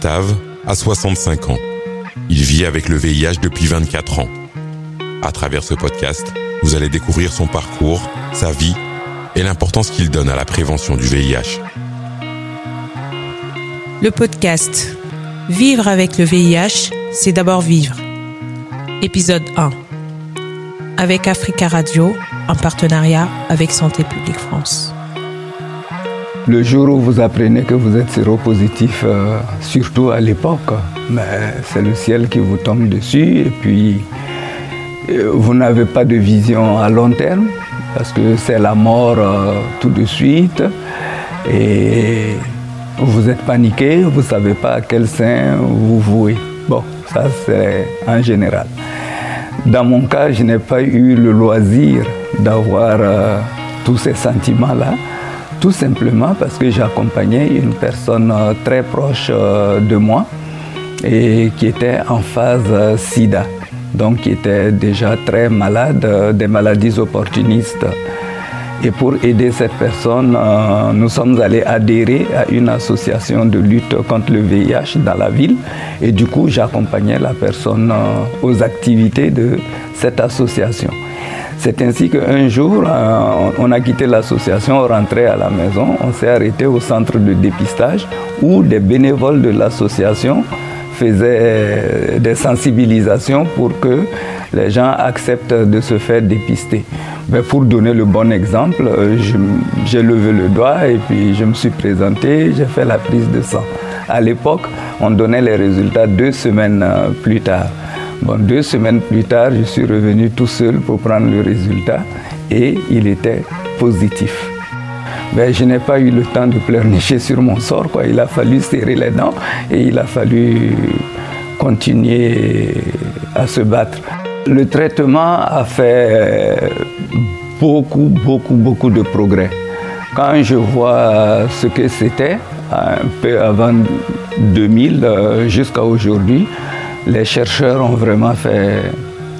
Gustave a 65 ans. Il vit avec le VIH depuis 24 ans. À travers ce podcast, vous allez découvrir son parcours, sa vie et l'importance qu'il donne à la prévention du VIH. Le podcast Vivre avec le VIH, c'est d'abord vivre. Épisode 1. Avec Africa Radio, en partenariat avec Santé publique France. Le jour où vous apprenez que vous êtes séropositif, euh, surtout à l'époque, c'est le ciel qui vous tombe dessus et puis euh, vous n'avez pas de vision à long terme parce que c'est la mort euh, tout de suite et vous êtes paniqué, vous ne savez pas à quel sein vous vouez. Bon, ça c'est en général. Dans mon cas, je n'ai pas eu le loisir d'avoir tous ces sentiments-là tout simplement parce que j'accompagnais une personne euh, très proche euh, de moi et qui était en phase euh, sida, donc qui était déjà très malade, des maladies opportunistes. Et pour aider cette personne, nous sommes allés adhérer à une association de lutte contre le VIH dans la ville. Et du coup, j'accompagnais la personne aux activités de cette association. C'est ainsi qu'un jour, euh, on a quitté l'association, on rentrait à la maison, on s'est arrêté au centre de dépistage où des bénévoles de l'association faisaient des sensibilisations pour que les gens acceptent de se faire dépister. Mais pour donner le bon exemple, euh, j'ai levé le doigt et puis je me suis présenté, j'ai fait la prise de sang. À l'époque, on donnait les résultats deux semaines euh, plus tard. Deux semaines plus tard, je suis revenu tout seul pour prendre le résultat et il était positif. Ben, je n'ai pas eu le temps de pleurnicher sur mon sort. Il a fallu serrer les dents et il a fallu continuer à se battre. Le traitement a fait beaucoup, beaucoup, beaucoup de progrès. Quand je vois ce que c'était, un peu avant 2000 euh, jusqu'à aujourd'hui, les chercheurs ont vraiment fait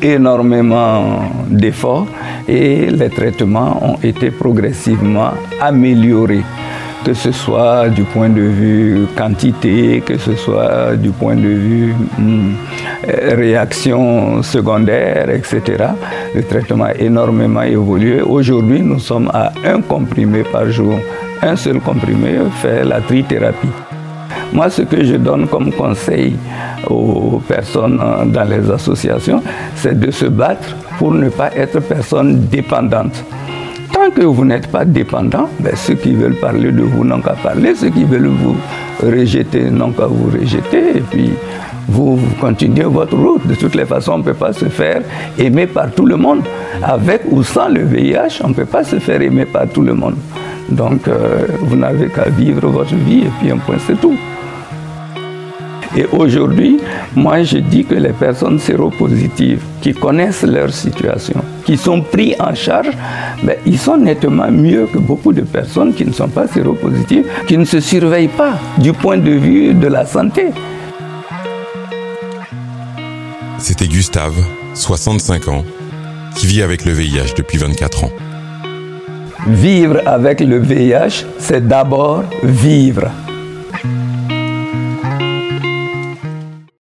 énormément d'efforts et les traitements ont été progressivement améliorés, que ce soit du point de vue quantité, que ce soit du point de vue hmm, réaction secondaire, etc. Le traitement a énormément évolué. Aujourd'hui, nous sommes à un comprimé par jour. Un seul comprimé fait la trithérapie. Moi, ce que je donne comme conseil aux personnes dans les associations, c'est de se battre pour ne pas être personne dépendante. Tant que vous n'êtes pas dépendant, ben, ceux qui veulent parler de vous n'ont qu'à parler, ceux qui veulent vous rejeter n'ont qu'à vous rejeter, et puis vous, continuez votre route. De toutes les façons, on ne peut pas se faire aimer par tout le monde. Avec ou sans le VIH, on ne peut pas se faire aimer par tout le monde. Donc, euh, vous n'avez qu'à vivre votre vie et puis un point, c'est tout. Et aujourd'hui, moi, je dis que les personnes séropositives qui connaissent leur situation, qui sont pris en charge, ben, ils sont nettement mieux que beaucoup de personnes qui ne sont pas séropositives, qui ne se surveillent pas du point de vue de la santé. C'était Gustave, 65 ans, qui vit avec le VIH depuis 24 ans. Vivre avec le VIH, c'est d'abord vivre.